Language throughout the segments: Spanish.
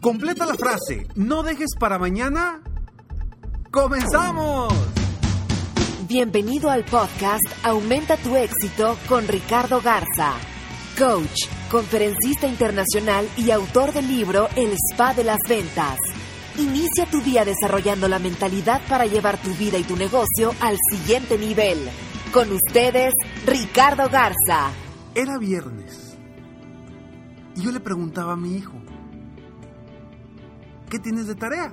Completa la frase. No dejes para mañana. ¡Comenzamos! Bienvenido al podcast Aumenta tu éxito con Ricardo Garza, coach, conferencista internacional y autor del libro El Spa de las Ventas. Inicia tu día desarrollando la mentalidad para llevar tu vida y tu negocio al siguiente nivel. Con ustedes, Ricardo Garza. Era viernes. Y yo le preguntaba a mi hijo, ¿qué tienes de tarea?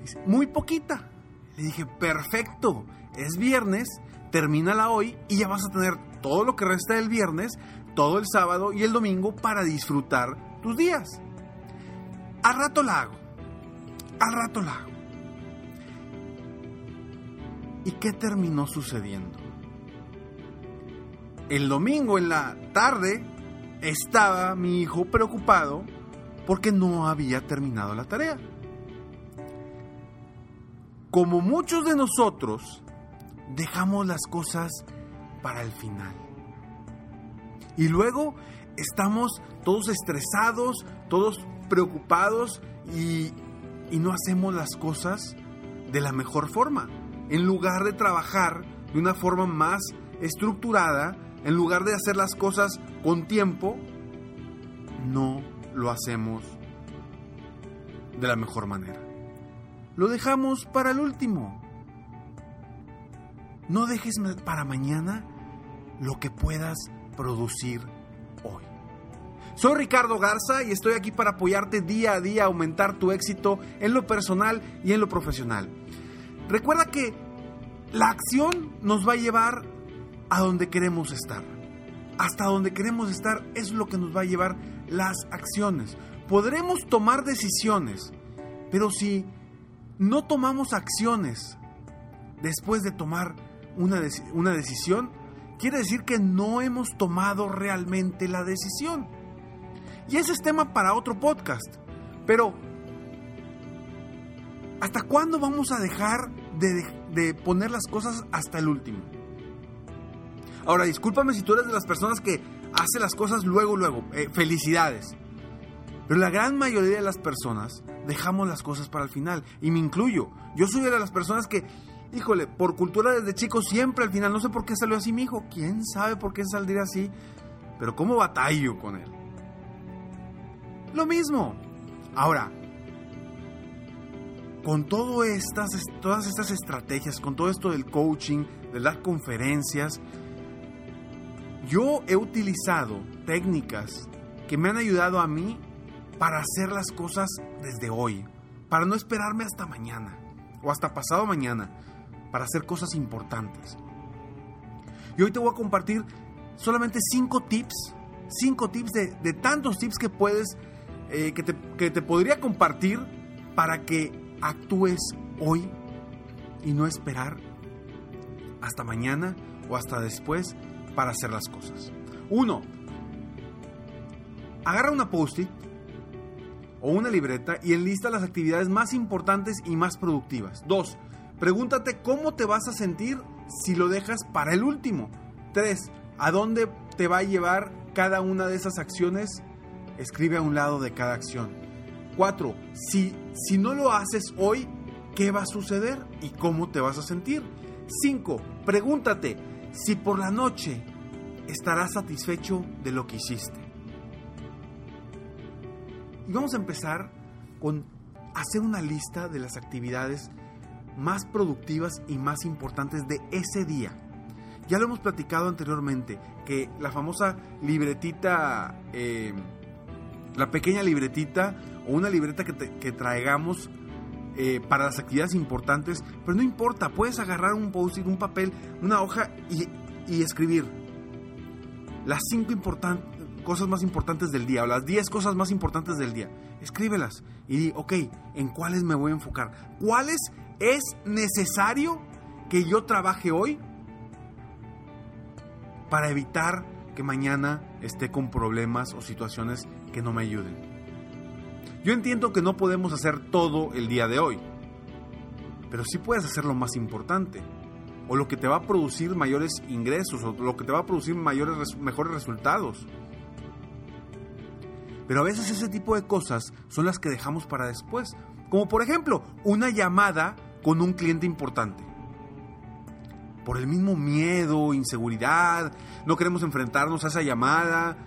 Dice, muy poquita. Le dije, perfecto, es viernes, termínala hoy y ya vas a tener todo lo que resta del viernes, todo el sábado y el domingo para disfrutar tus días. Al rato la hago, al rato la hago. ¿Y qué terminó sucediendo? El domingo en la tarde estaba mi hijo preocupado porque no había terminado la tarea. Como muchos de nosotros, dejamos las cosas para el final. Y luego estamos todos estresados, todos preocupados y, y, no hacemos las cosas de la mejor forma. En lugar de trabajar de una forma más estructurada, en lugar de hacer las cosas con tiempo, no lo hacemos de la mejor manera. Lo dejamos para el último. No dejes para mañana lo que puedas producir hoy. Soy Ricardo Garza y estoy aquí para apoyarte día a día a aumentar tu éxito en lo personal y en lo profesional. Recuerda que la acción nos va a llevar a donde queremos estar. Hasta donde queremos estar es lo que nos va a llevar las acciones. Podremos tomar decisiones, pero si no tomamos acciones después de tomar una, una decisión, quiere decir que no hemos tomado realmente la decisión. Y ese es tema para otro podcast. Pero, ¿hasta cuándo vamos a dejar de, de, poner las cosas hasta el último? Ahora, discúlpame si tú eres de las personas que hace las cosas luego, luego. Eh, felicidades. Pero la gran mayoría de las personas dejamos las cosas para el final. Y me incluyo. Yo soy de las personas que, híjole, por cultura desde chico siempre al final, no sé por qué salió así mi hijo. ¿Quién sabe por qué saldría así? Pero ¿cómo batallo con él? Lo mismo. Ahora, con todo estas, todas estas estrategias, con todo esto del coaching, de las conferencias, yo he utilizado técnicas que me han ayudado a mí para hacer las cosas desde hoy, para no esperarme hasta mañana o hasta pasado mañana, para hacer cosas importantes. Y hoy te voy a compartir solamente cinco tips, cinco tips de, de tantos tips que puedes, eh, que, te, que te podría compartir para que actúes hoy y no esperar hasta mañana o hasta después para hacer las cosas. Uno, agarra una post-it o una libreta y enlista las actividades más importantes y más productivas. 2. Pregúntate cómo te vas a sentir si lo dejas para el último. 3. ¿A dónde te va a llevar cada una de esas acciones? Escribe a un lado de cada acción. 4. Si, si no lo haces hoy, ¿qué va a suceder y cómo te vas a sentir? 5. Pregúntate si por la noche estarás satisfecho de lo que hiciste. Y vamos a empezar con hacer una lista de las actividades más productivas y más importantes de ese día. Ya lo hemos platicado anteriormente, que la famosa libretita, eh, la pequeña libretita o una libreta que, traigamos eh, para las actividades importantes, pero no importa, puedes agarrar un post-it, un papel, una hoja y, escribir las cinco cosas más importantes del día o las 10 cosas más importantes del día. Escríbelas y di, ok, ¿en cuáles me voy a enfocar? ¿Cuáles es necesario que yo trabaje hoy para evitar que mañana esté con problemas o situaciones que no me ayuden? Yo entiendo que no podemos hacer todo el día de hoy, pero sí puedes hacer lo más importante o lo que te va a producir mayores ingresos o lo que te va a producir mayores mejores resultados. Pero a veces ese tipo de cosas son las que dejamos para después, como por ejemplo, una llamada con un cliente importante. Por el mismo miedo, inseguridad, no queremos enfrentarnos a esa llamada,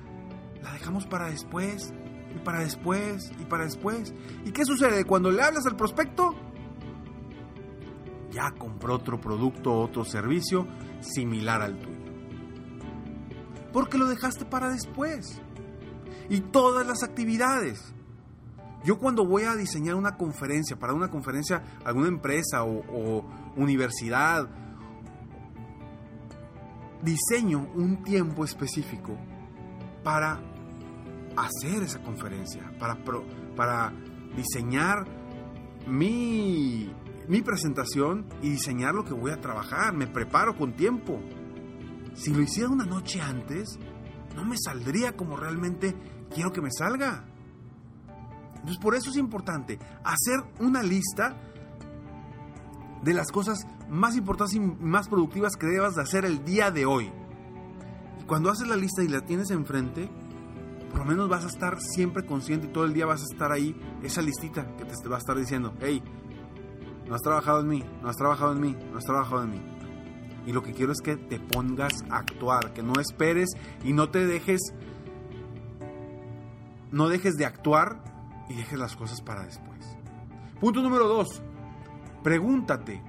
la dejamos para después, y para después, y para después. ¿Y qué sucede cuando le hablas al prospecto? ya compró otro producto otro servicio similar al tuyo. Porque lo dejaste para después. Y todas las actividades. Yo cuando voy a diseñar una conferencia, para una conferencia, alguna empresa o universidad, diseño un tiempo específico para hacer esa conferencia, para, para diseñar mi mi presentación y diseñar lo que voy a trabajar. Me preparo con tiempo. Si lo hiciera una noche antes, no me saldría como realmente quiero que me salga. Entonces por eso es importante hacer una lista de las cosas más importantes y más productivas que debas de hacer el día de hoy. Y cuando haces la lista y la tienes enfrente, por lo menos vas a estar siempre consciente y todo el día vas a estar ahí, esa listita que te va a estar diciendo, hey, no has trabajado en mí, no has trabajado en mí, no has trabajado en mí. Y lo que quiero es que te pongas a actuar, que no esperes y no te dejes, no dejes de actuar y dejes las cosas para después. Punto número dos, pregúntate,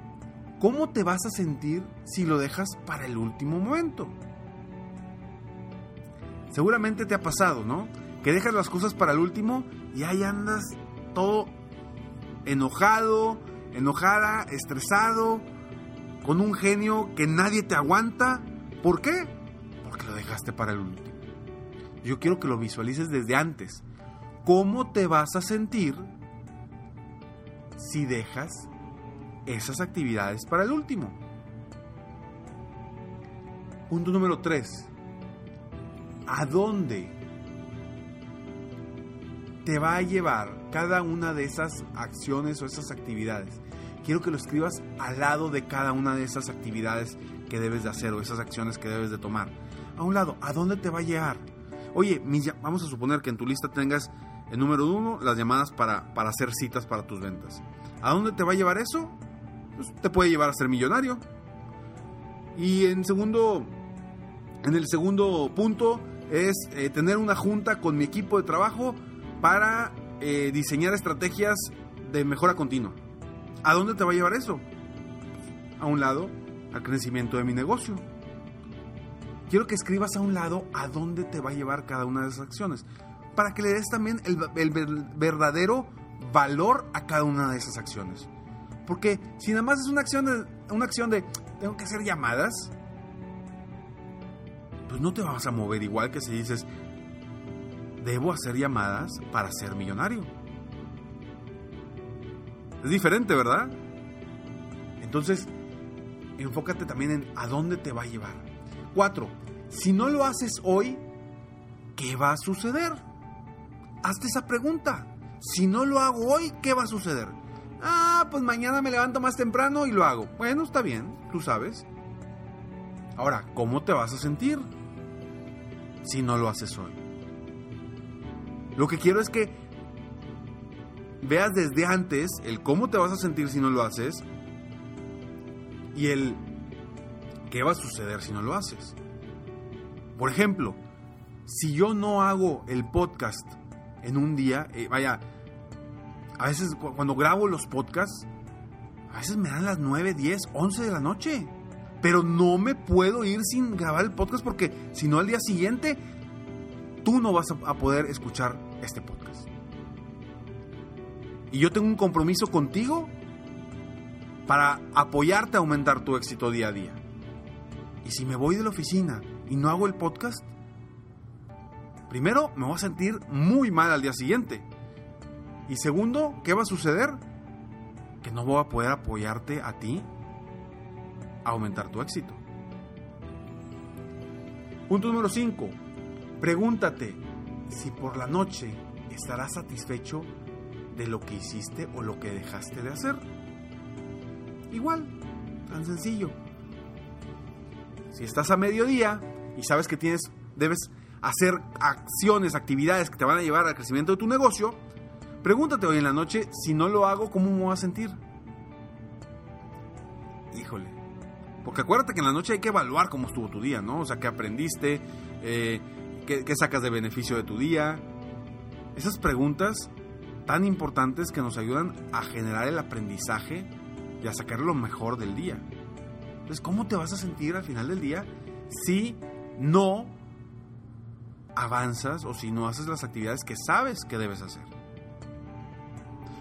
¿cómo te vas a sentir si lo dejas para el último momento? Seguramente te ha pasado, ¿no? Que dejas las cosas para el último y ahí andas todo enojado, enojada, estresado, con un genio que nadie te aguanta. ¿Por qué? Porque lo dejaste para el último. Yo quiero que lo visualices desde antes. ¿Cómo te vas a sentir si dejas esas actividades para el último? Punto número 3. ¿A dónde te va a llevar cada una de esas acciones o esas actividades. Quiero que lo escribas al lado de cada una de esas actividades que debes de hacer o esas acciones que debes de tomar. A un lado, ¿a dónde te va a llevar? Oye, vamos a suponer que en tu lista tengas el número uno, las llamadas para, para hacer citas para tus ventas. ¿A dónde te va a llevar eso? Pues te puede llevar a ser millonario. Y en segundo, en el segundo punto es eh, tener una junta con mi equipo de trabajo para eh, diseñar estrategias de mejora continua. ¿A dónde te va a llevar eso? A un lado, al crecimiento de mi negocio. Quiero que escribas a un lado a dónde te va a llevar cada una de esas acciones, para que le des también el, verdadero valor a cada una de esas acciones. Porque si nada más es una acción de, una acción de tengo que hacer llamadas, pues no te vas a mover igual que si dices debo hacer llamadas para ser millonario. Es diferente, ¿verdad? Entonces, enfócate también en a dónde te va a llevar. Cuatro, si no lo haces hoy, ¿qué va a suceder? Hazte esa pregunta. Si no lo hago hoy, ¿qué va a suceder? Ah, pues mañana me levanto más temprano y lo hago. Bueno, está bien, tú sabes. Ahora, ¿cómo te vas a sentir si no lo haces hoy? Lo que quiero es que veas desde antes el cómo te vas a sentir si no lo haces y el qué va a suceder si no lo haces. Por ejemplo, si yo no hago el podcast en un día. Eh, vaya, a veces cuando grabo los podcasts, a veces me dan las 9, 10, 11 de la noche. Pero no me puedo ir sin grabar el podcast porque si no al día siguiente tú no vas a poder escuchar este podcast. Y yo tengo un compromiso contigo para apoyarte a aumentar tu éxito día a día. Y si me voy de la oficina y no hago el podcast, primero me voy a sentir muy mal al día siguiente. Y segundo, ¿qué va a suceder? Que no voy a poder apoyarte a ti aumentar tu éxito. Punto número 5. Pregúntate si por la noche estarás satisfecho de lo que hiciste o lo que dejaste de hacer. Igual, tan sencillo. Si estás a mediodía y sabes que tienes, debes hacer acciones, actividades que te van a llevar al crecimiento de tu negocio, pregúntate hoy en la noche, si no lo hago, ¿cómo me voy a sentir? Híjole. Porque acuérdate que en la noche hay que evaluar cómo estuvo tu día, ¿no? O sea, qué aprendiste, eh, qué, qué sacas de beneficio de tu día. Esas preguntas tan importantes que nos ayudan a generar el aprendizaje y a sacar lo mejor del día. Entonces, ¿cómo te vas a sentir al final del día si no avanzas o si no haces las actividades que sabes que debes hacer?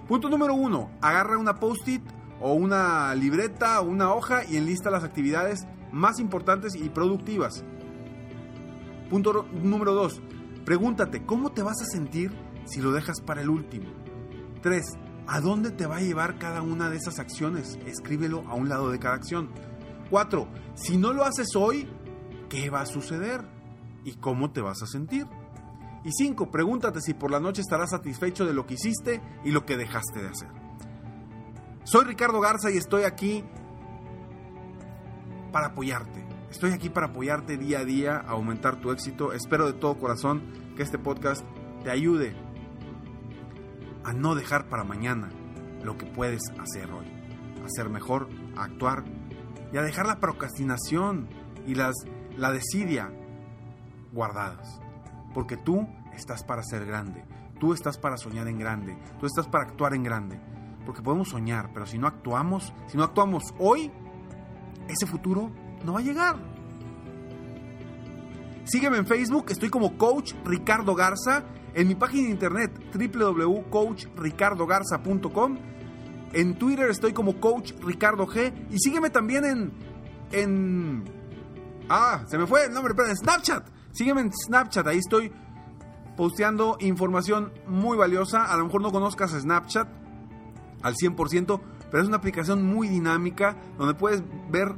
Punto número uno, agarra una post-it o una libreta o una hoja y enlista las actividades más importantes y productivas. Punto número dos, pregúntate, ¿cómo te vas a sentir si lo dejas para el último? 3. ¿A dónde te va a llevar cada una de esas acciones? Escríbelo a un lado de cada acción. 4. Si no lo haces hoy, ¿qué va a suceder? ¿Y cómo te vas a sentir? Y 5. Pregúntate si por la noche estarás satisfecho de lo que hiciste y lo que dejaste de hacer. Soy Ricardo Garza y estoy aquí para apoyarte. Estoy aquí para apoyarte día a día a aumentar tu éxito. Espero de todo corazón que este podcast te ayude a no dejar para mañana lo que puedes hacer hoy. A ser mejor, actuar y a dejar la procrastinación y las, la desidia guardadas. Porque tú estás para ser grande, tú estás para soñar en grande, tú estás para actuar en grande. Porque podemos soñar, pero si no actuamos, si no actuamos hoy, ese futuro no va a llegar. Sígueme en Facebook, estoy como Coach Ricardo Garza en mi página de internet www.coachricardogarza.com. En Twitter estoy como Coach Ricardo G. Y sígueme también en. en. Ah, se me fue el nombre, pero en Snapchat. Sígueme en Snapchat, ahí estoy posteando información muy valiosa. A lo mejor no conozcas Snapchat al 100%, pero es una aplicación muy dinámica donde puedes ver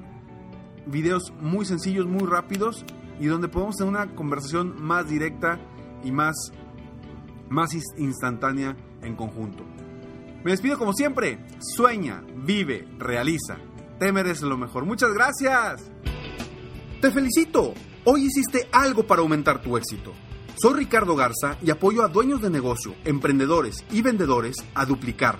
videos muy sencillos, muy rápidos y donde podemos tener una conversación más directa y más más instantánea en conjunto. Me despido como siempre. Sueña, vive, realiza. Te mereces lo mejor. Muchas gracias. Te felicito. Hoy hiciste algo para aumentar tu éxito. Soy Ricardo Garza y apoyo a dueños de negocio, emprendedores y vendedores a duplicar,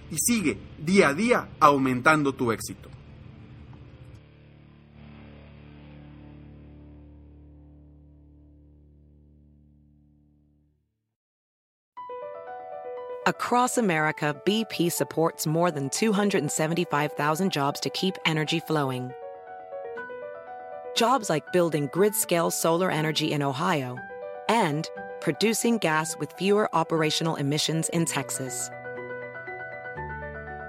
y sigue día a día aumentando tu éxito. Across America, BP supports more than 275,000 jobs to keep energy flowing. Jobs like building grid scale solar energy in Ohio and producing gas with fewer operational emissions in Texas.